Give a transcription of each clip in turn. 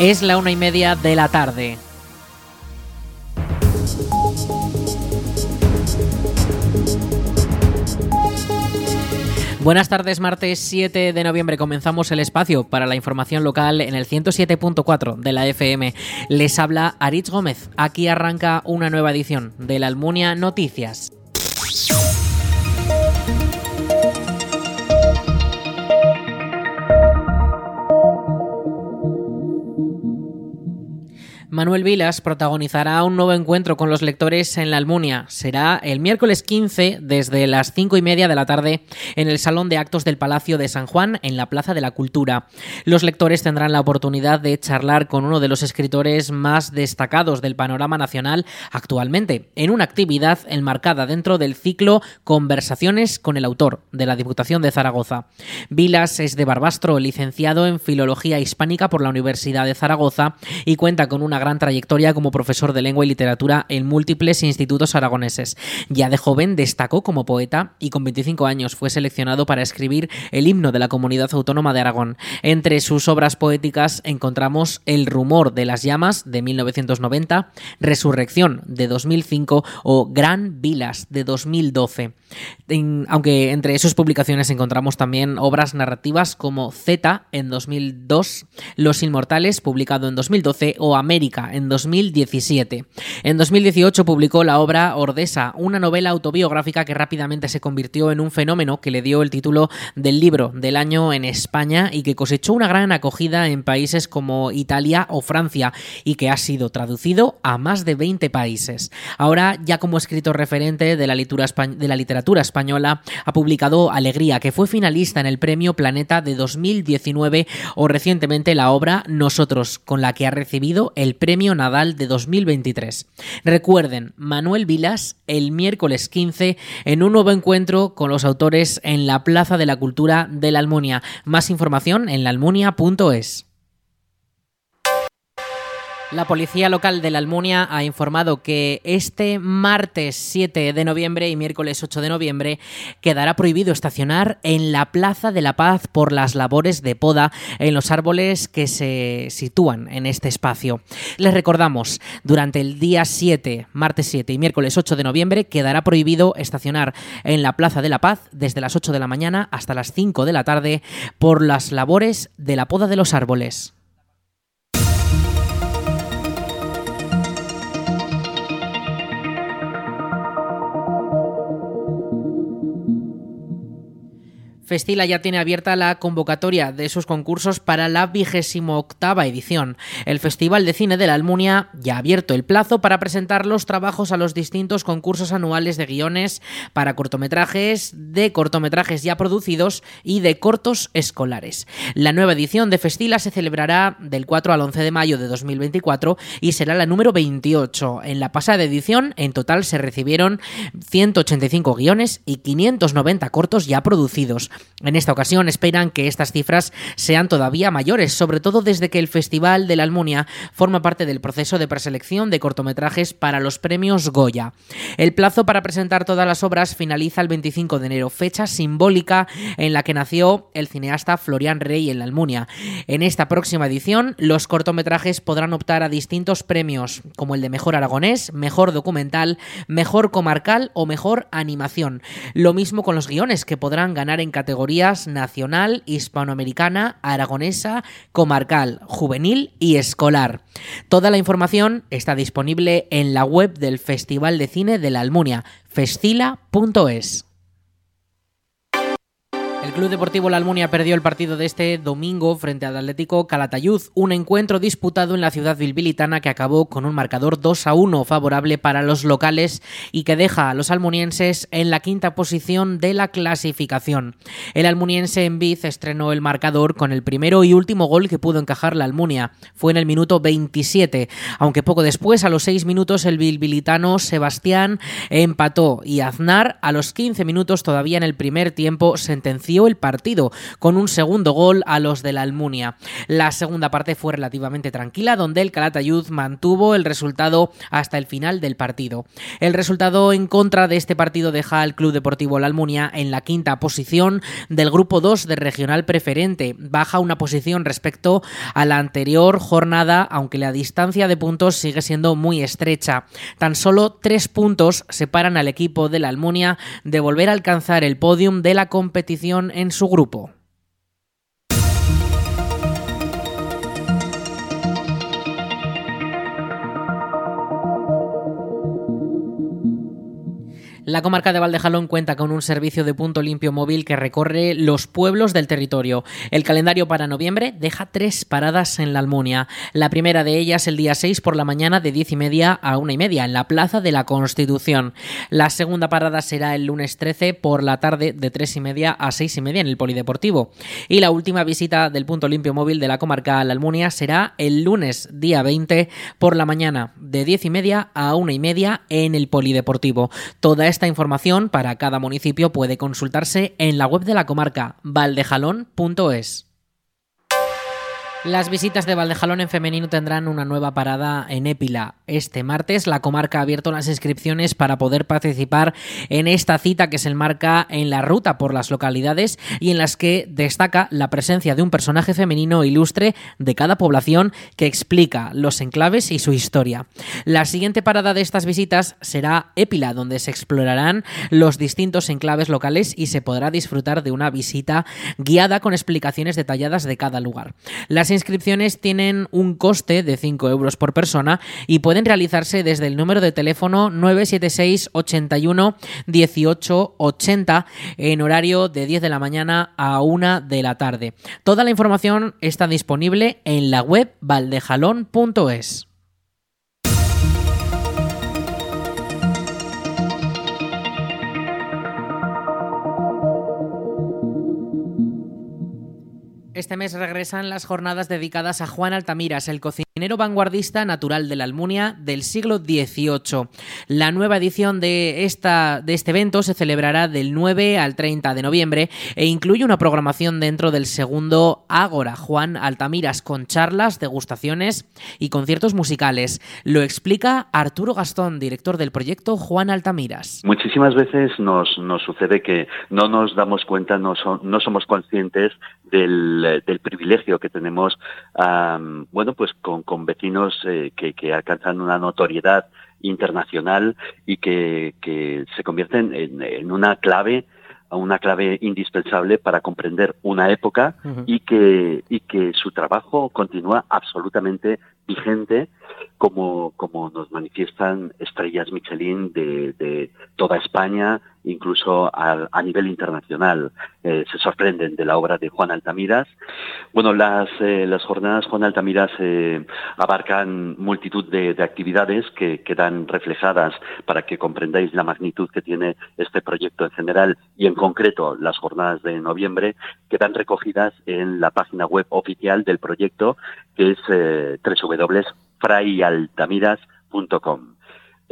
Es la una y media de la tarde. Buenas tardes, martes 7 de noviembre comenzamos el espacio para la información local en el 107.4 de la FM. Les habla Aritz Gómez. Aquí arranca una nueva edición de la Almunia Noticias. Manuel Vilas protagonizará un nuevo encuentro con los lectores en la Almunia. Será el miércoles 15 desde las 5 y media de la tarde en el Salón de Actos del Palacio de San Juan en la Plaza de la Cultura. Los lectores tendrán la oportunidad de charlar con uno de los escritores más destacados del panorama nacional actualmente, en una actividad enmarcada dentro del ciclo Conversaciones con el autor de la Diputación de Zaragoza. Vilas es de Barbastro, licenciado en Filología Hispánica por la Universidad de Zaragoza y cuenta con una gran trayectoria como profesor de lengua y literatura en múltiples institutos aragoneses. Ya de joven destacó como poeta y con 25 años fue seleccionado para escribir el himno de la comunidad autónoma de Aragón. Entre sus obras poéticas encontramos El rumor de las llamas de 1990, Resurrección de 2005 o Gran Vilas de 2012. aunque entre sus publicaciones encontramos también obras narrativas como Z en 2002, Los Inmortales publicado en 2012 o América en 2017. En 2018 publicó la obra Ordesa, una novela autobiográfica que rápidamente se convirtió en un fenómeno que le dio el título del libro del año en España y que cosechó una gran acogida en países como Italia o Francia y que ha sido traducido a más de 20 países. Ahora, ya como escritor referente de la, de la literatura española, ha publicado Alegría, que fue finalista en el Premio Planeta de 2019 o recientemente la obra Nosotros, con la que ha recibido el Premio Nadal de 2023. Recuerden, Manuel Vilas el miércoles 15 en un nuevo encuentro con los autores en la Plaza de la Cultura de la Almunia. Más información en laalmunia.es. La policía local de la Almunia ha informado que este martes 7 de noviembre y miércoles 8 de noviembre quedará prohibido estacionar en la Plaza de la Paz por las labores de poda en los árboles que se sitúan en este espacio. Les recordamos, durante el día 7, martes 7 y miércoles 8 de noviembre quedará prohibido estacionar en la Plaza de la Paz desde las 8 de la mañana hasta las 5 de la tarde por las labores de la poda de los árboles. Festila ya tiene abierta la convocatoria de sus concursos para la vigésimo edición. El Festival de Cine de la Almunia ya ha abierto el plazo para presentar los trabajos a los distintos concursos anuales de guiones para cortometrajes, de cortometrajes ya producidos y de cortos escolares. La nueva edición de Festila se celebrará del 4 al 11 de mayo de 2024 y será la número 28. En la pasada edición, en total se recibieron 185 guiones y 590 cortos ya producidos. En esta ocasión esperan que estas cifras sean todavía mayores, sobre todo desde que el Festival de la Almunia forma parte del proceso de preselección de cortometrajes para los premios Goya. El plazo para presentar todas las obras finaliza el 25 de enero, fecha simbólica en la que nació el cineasta Florian Rey en la Almunia. En esta próxima edición, los cortometrajes podrán optar a distintos premios, como el de Mejor Aragonés, Mejor Documental, Mejor Comarcal o Mejor Animación. Lo mismo con los guiones, que podrán ganar en categoría categorías nacional, hispanoamericana, aragonesa, comarcal, juvenil y escolar. Toda la información está disponible en la web del Festival de Cine de la Almunia, festila.es. El Club Deportivo La Almunia perdió el partido de este domingo frente al Atlético Calatayud, un encuentro disputado en la ciudad bilbilitana que acabó con un marcador 2 a 1 favorable para los locales y que deja a los almunienses en la quinta posición de la clasificación. El almuniense en Biz estrenó el marcador con el primero y último gol que pudo encajar la Almunia. Fue en el minuto 27, aunque poco después, a los 6 minutos, el bilbilitano Sebastián empató y Aznar a los 15 minutos todavía en el primer tiempo sentenció el partido con un segundo gol a los de la Almunia. La segunda parte fue relativamente tranquila, donde el Calatayud mantuvo el resultado hasta el final del partido. El resultado en contra de este partido deja al Club Deportivo La Almunia en la quinta posición del grupo 2 de regional preferente. Baja una posición respecto a la anterior jornada, aunque la distancia de puntos sigue siendo muy estrecha. Tan solo tres puntos separan al equipo de la Almunia de volver a alcanzar el podium de la competición en su grupo. La comarca de Valdejalón cuenta con un servicio de punto limpio móvil que recorre los pueblos del territorio. El calendario para noviembre deja tres paradas en la Almunia. La primera de ellas el día 6 por la mañana de 10 y media a una y media en la Plaza de la Constitución. La segunda parada será el lunes 13 por la tarde de 3 y media a 6 y media en el Polideportivo. Y la última visita del punto limpio móvil de la comarca a la Almunia será el lunes día 20 por la mañana de 10 y media a una y media en el Polideportivo. Toda esta información para cada municipio puede consultarse en la web de la comarca valdejalón.es. Las visitas de Valdejalón en femenino tendrán una nueva parada en Épila. Este martes la comarca ha abierto las inscripciones para poder participar en esta cita que se enmarca en la ruta por las localidades y en las que destaca la presencia de un personaje femenino ilustre de cada población que explica los enclaves y su historia. La siguiente parada de estas visitas será Épila, donde se explorarán los distintos enclaves locales y se podrá disfrutar de una visita guiada con explicaciones detalladas de cada lugar. Las inscripciones tienen un coste de 5 euros por persona y pueden realizarse desde el número de teléfono 976 81 18 80 en horario de 10 de la mañana a 1 de la tarde. Toda la información está disponible en la web valdejalón.es. Este mes regresan las jornadas dedicadas a Juan Altamiras, el cocinero vanguardista natural de la Almunia del siglo XVIII. La nueva edición de, esta, de este evento se celebrará del 9 al 30 de noviembre e incluye una programación dentro del segundo Ágora Juan Altamiras con charlas, degustaciones y conciertos musicales. Lo explica Arturo Gastón, director del proyecto Juan Altamiras. Muchísimas veces nos, nos sucede que no nos damos cuenta, no, no somos conscientes del del privilegio que tenemos, bueno, pues con, vecinos eh, que, alcanzan una notoriedad internacional y que, se convierten en, una clave una clave indispensable para comprender una época y que y que su trabajo continúa absolutamente vigente como, como nos manifiestan estrellas Michelin de, toda España, incluso a, nivel internacional. Eh, se sorprenden de la obra de Juan Altamiras. Bueno, las, eh, las jornadas Juan Altamiras eh, abarcan multitud de, actividades que quedan reflejadas para que comprendáis la magnitud que tiene este proyecto en general y en concreto las jornadas de noviembre quedan recogidas en la página web oficial del proyecto que es www.frayaltamiras.com.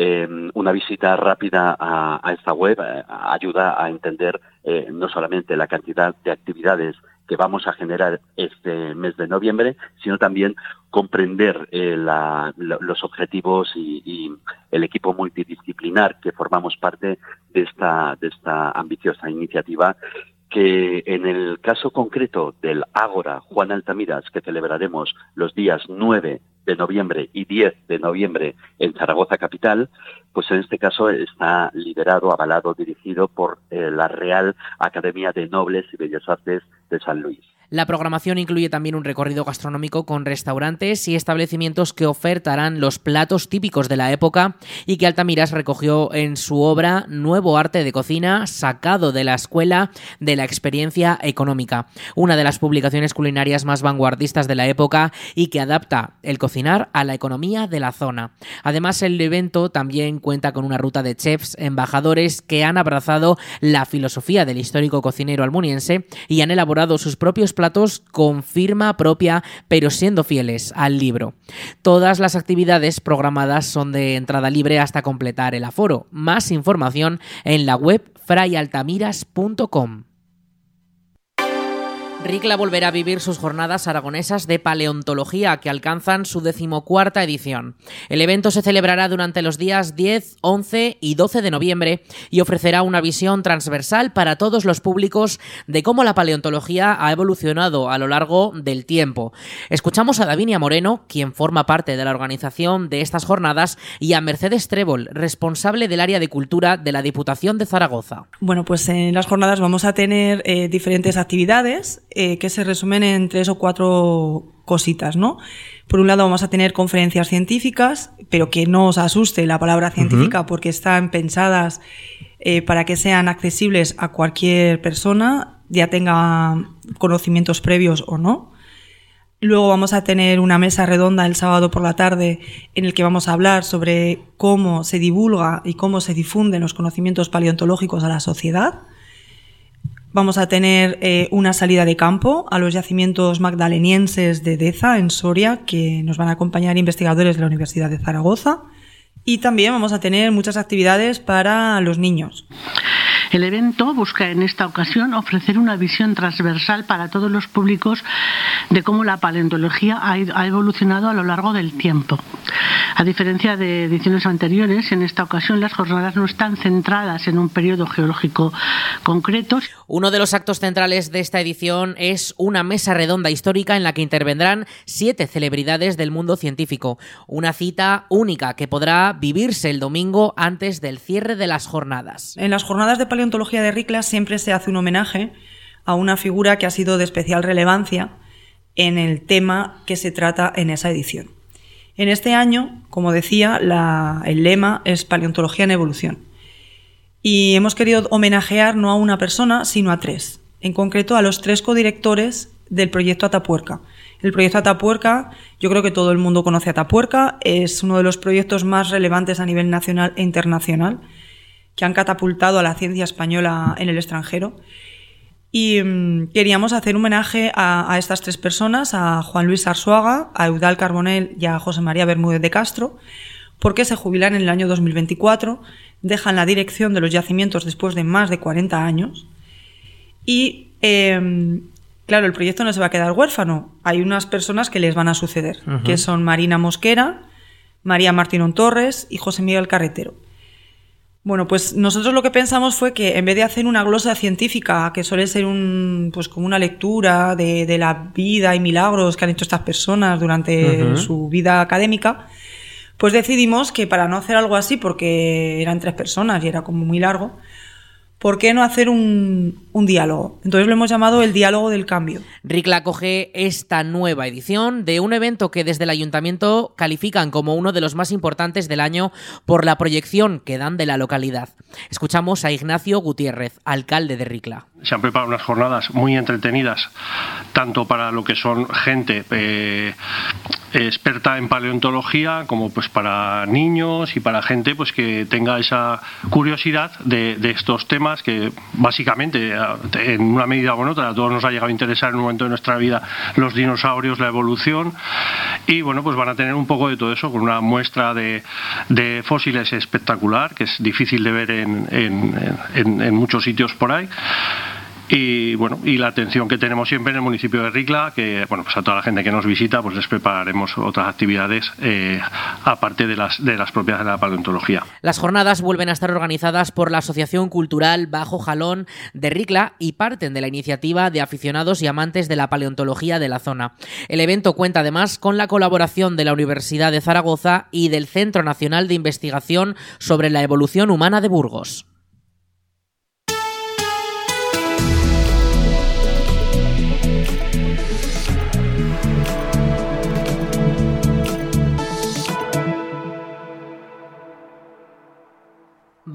Em, una visita rápida a, esta web eh, ayuda a entender eh, no solamente la cantidad de actividades que vamos a generar este mes de noviembre, sino también comprender eh, los objetivos y, y, el equipo multidisciplinar que formamos parte de esta, de esta ambiciosa iniciativa que en el caso concreto del Ágora Juan Altamiras, que celebraremos los días 9 de noviembre y 10 de noviembre en Zaragoza capital, pues en este caso está liderado, avalado, dirigido por eh, la Real Academia de Nobles y Bellas Artes de San Luis. La programación incluye también un recorrido gastronómico con restaurantes y establecimientos que ofertarán los platos típicos de la época y que Altamiras recogió en su obra Nuevo Arte de Cocina, sacado de la Escuela de la Experiencia Económica, una de las publicaciones culinarias más vanguardistas de la época y que adapta el cocinar a la economía de la zona. Además, el evento también cuenta con una ruta de chefs embajadores que han abrazado la filosofía del histórico cocinero almuniense y han elaborado sus propios platos con firma propia, pero siendo fieles al libro. Todas las actividades programadas son de entrada libre hasta completar el aforo. Más información en la web frayaltamiras.com. Ricla volverá a vivir sus jornadas aragonesas de paleontología que alcanzan su decimocuarta edición. El evento se celebrará durante los días 10, 11 y 12 de noviembre y ofrecerá una visión transversal para todos los públicos de cómo la paleontología ha evolucionado a lo largo del tiempo. Escuchamos a Davinia Moreno, quien forma parte de la organización de estas jornadas, y a Mercedes Trébol, responsable del área de cultura de la Diputación de Zaragoza. Bueno, pues en las jornadas vamos a tener eh, diferentes actividades eh, que se resumen en tres o cuatro cositas, ¿no? Por un lado vamos a tener conferencias científicas, pero que no os asuste la palabra científica porque están pensadas eh, para que sean accesibles a cualquier persona, ya tenga conocimientos previos o no. Luego vamos a tener una mesa redonda el sábado por la tarde en el que vamos a hablar sobre cómo se divulga y cómo se difunden los conocimientos paleontológicos a la sociedad. Vamos a tener eh, una salida de campo a los yacimientos magdalenienses de Deza, en Soria, que nos van a acompañar investigadores de la Universidad de Zaragoza. Y también vamos a tener muchas actividades para los niños. El evento busca en esta ocasión ofrecer una visión transversal para todos los públicos de cómo la paleontología ha evolucionado a lo largo del tiempo. A diferencia de ediciones anteriores, en esta ocasión las jornadas no están centradas en un periodo geológico concreto. Uno de los actos centrales de esta edición es una mesa redonda histórica en la que intervendrán siete celebridades del mundo científico. Una cita única que podrá vivirse el domingo antes del cierre de las jornadas. En las jornadas de paleontología de Ricla siempre se hace un homenaje a una figura que ha sido de especial relevancia en el tema que se trata en esa edición. En este año, como decía, el lema es Paleontología en Evolución. Y hemos querido homenajear no a una persona, sino a tres. En concreto, a los tres codirectores del proyecto Atapuerca. El proyecto Atapuerca, yo creo que todo el mundo conoce Atapuerca, es uno de los proyectos más relevantes a nivel nacional e internacional que han catapultado a la ciencia española en el extranjero. Y mm, queríamos hacer un homenaje a, estas tres personas, a Juan Luis Arzuaga, a Eudal Carbonell y a José María Bermúdez de Castro, porque se jubilan en el año 2024, dejan la dirección de los yacimientos después de más de 40 años. Y em, claro, el proyecto no se va a quedar huérfano. Hay unas personas que les van a suceder, que son Marina Mosquera, María Martínón Torres y José Miguel Carretero. Bueno, pues nosotros lo que pensamos fue que en vez de hacer una glosa científica, que suele ser un, pues como una lectura de, la vida y milagros que han hecho estas personas durante su vida académica, pues decidimos que para no hacer algo así, porque eran tres personas y era como muy largo, ¿por qué no hacer un, diálogo? Entonces lo hemos llamado el diálogo del cambio. RICLA acoge esta nueva edición de un evento que desde el ayuntamiento califican como uno de los más importantes del año por la proyección que dan de la localidad. Escuchamos a Ignacio Gutiérrez, alcalde de Ricla. Se han preparado unas jornadas muy entretenidas, tanto para lo que son gente eh, experta en paleontología, como pues para niños y para gente pues que tenga esa curiosidad de, estos temas que básicamente en una medida u otra a todos nos ha llegado a interesar en un momento de nuestra vida los dinosaurios, la evolución. Y bueno pues van a tener un poco de todo eso con una muestra de, fósiles espectacular que es difícil de ver en, en, en muchos sitios por ahí y bueno y la atención que tenemos siempre en el municipio de Ricla que bueno pues a toda la gente que nos visita pues les prepararemos otras actividades eh, aparte de las de las propias de la paleontología. Las jornadas vuelven a estar organizadas por la asociación cultural Bajo Jalón de Ricla y parten de la iniciativa de aficionados y amantes de la paleontología de la zona. El evento cuenta además con la colaboración de la Universidad de Zaragoza y del Centro Nacional de Investigación sobre la Evolución Humana de Burgos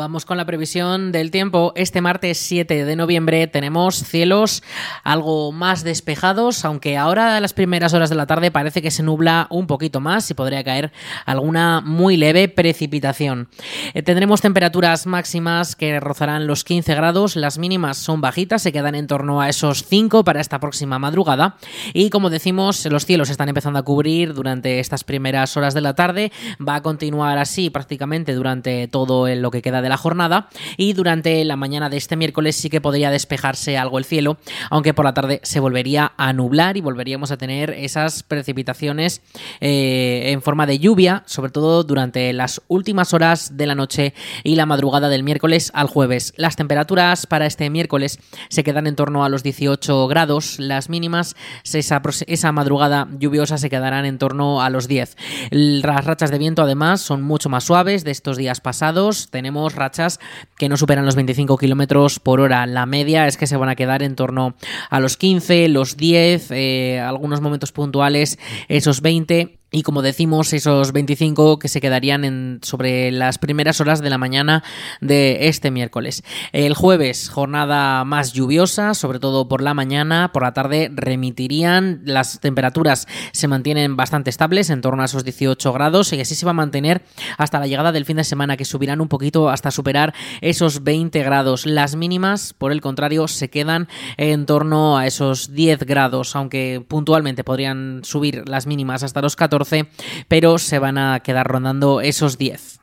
Vamos con la previsión del tiempo. Este martes 7 de noviembre tenemos cielos algo más despejados, aunque ahora a las primeras horas de la tarde parece que se nubla un poquito más y podría caer alguna muy leve precipitación. Eh, tendremos temperaturas máximas que rozarán los 15 grados, las mínimas son bajitas, se quedan en torno a esos 5 para esta próxima madrugada y como decimos, los cielos están empezando a cubrir durante estas primeras horas de la tarde, va a continuar así prácticamente durante todo lo que queda de la jornada y durante la mañana de este miércoles sí que podría despejarse algo el cielo, aunque por la tarde se volvería a nublar y volveríamos a tener esas precipitaciones eh, en forma de lluvia, sobre todo durante las últimas horas de la noche y la madrugada del miércoles al jueves. Las temperaturas para este miércoles se quedan en torno a los 18 grados, las mínimas esa, esa madrugada lluviosa se quedarán en torno a los 10. Las rachas de viento además son mucho más suaves de estos días pasados, tenemos rachas que no superan los 25 kilómetros por hora, la media es que se van a quedar en torno a los 15, los 10, eh, algunos momentos puntuales esos 20 y como decimos, esos 25 que se quedarían en, sobre las primeras horas de la mañana de este miércoles. El jueves, jornada más lluviosa, sobre todo por la mañana, por la tarde remitirían, las temperaturas se mantienen bastante estables, en torno a esos 18 grados, y así se va a mantener hasta la llegada del fin de semana, que subirán un poquito hasta superar esos 20 grados. Las mínimas, por el contrario, se quedan en torno a esos 10 grados, aunque puntualmente podrían subir las mínimas hasta los 14 pero se van a quedar rondando esos 10.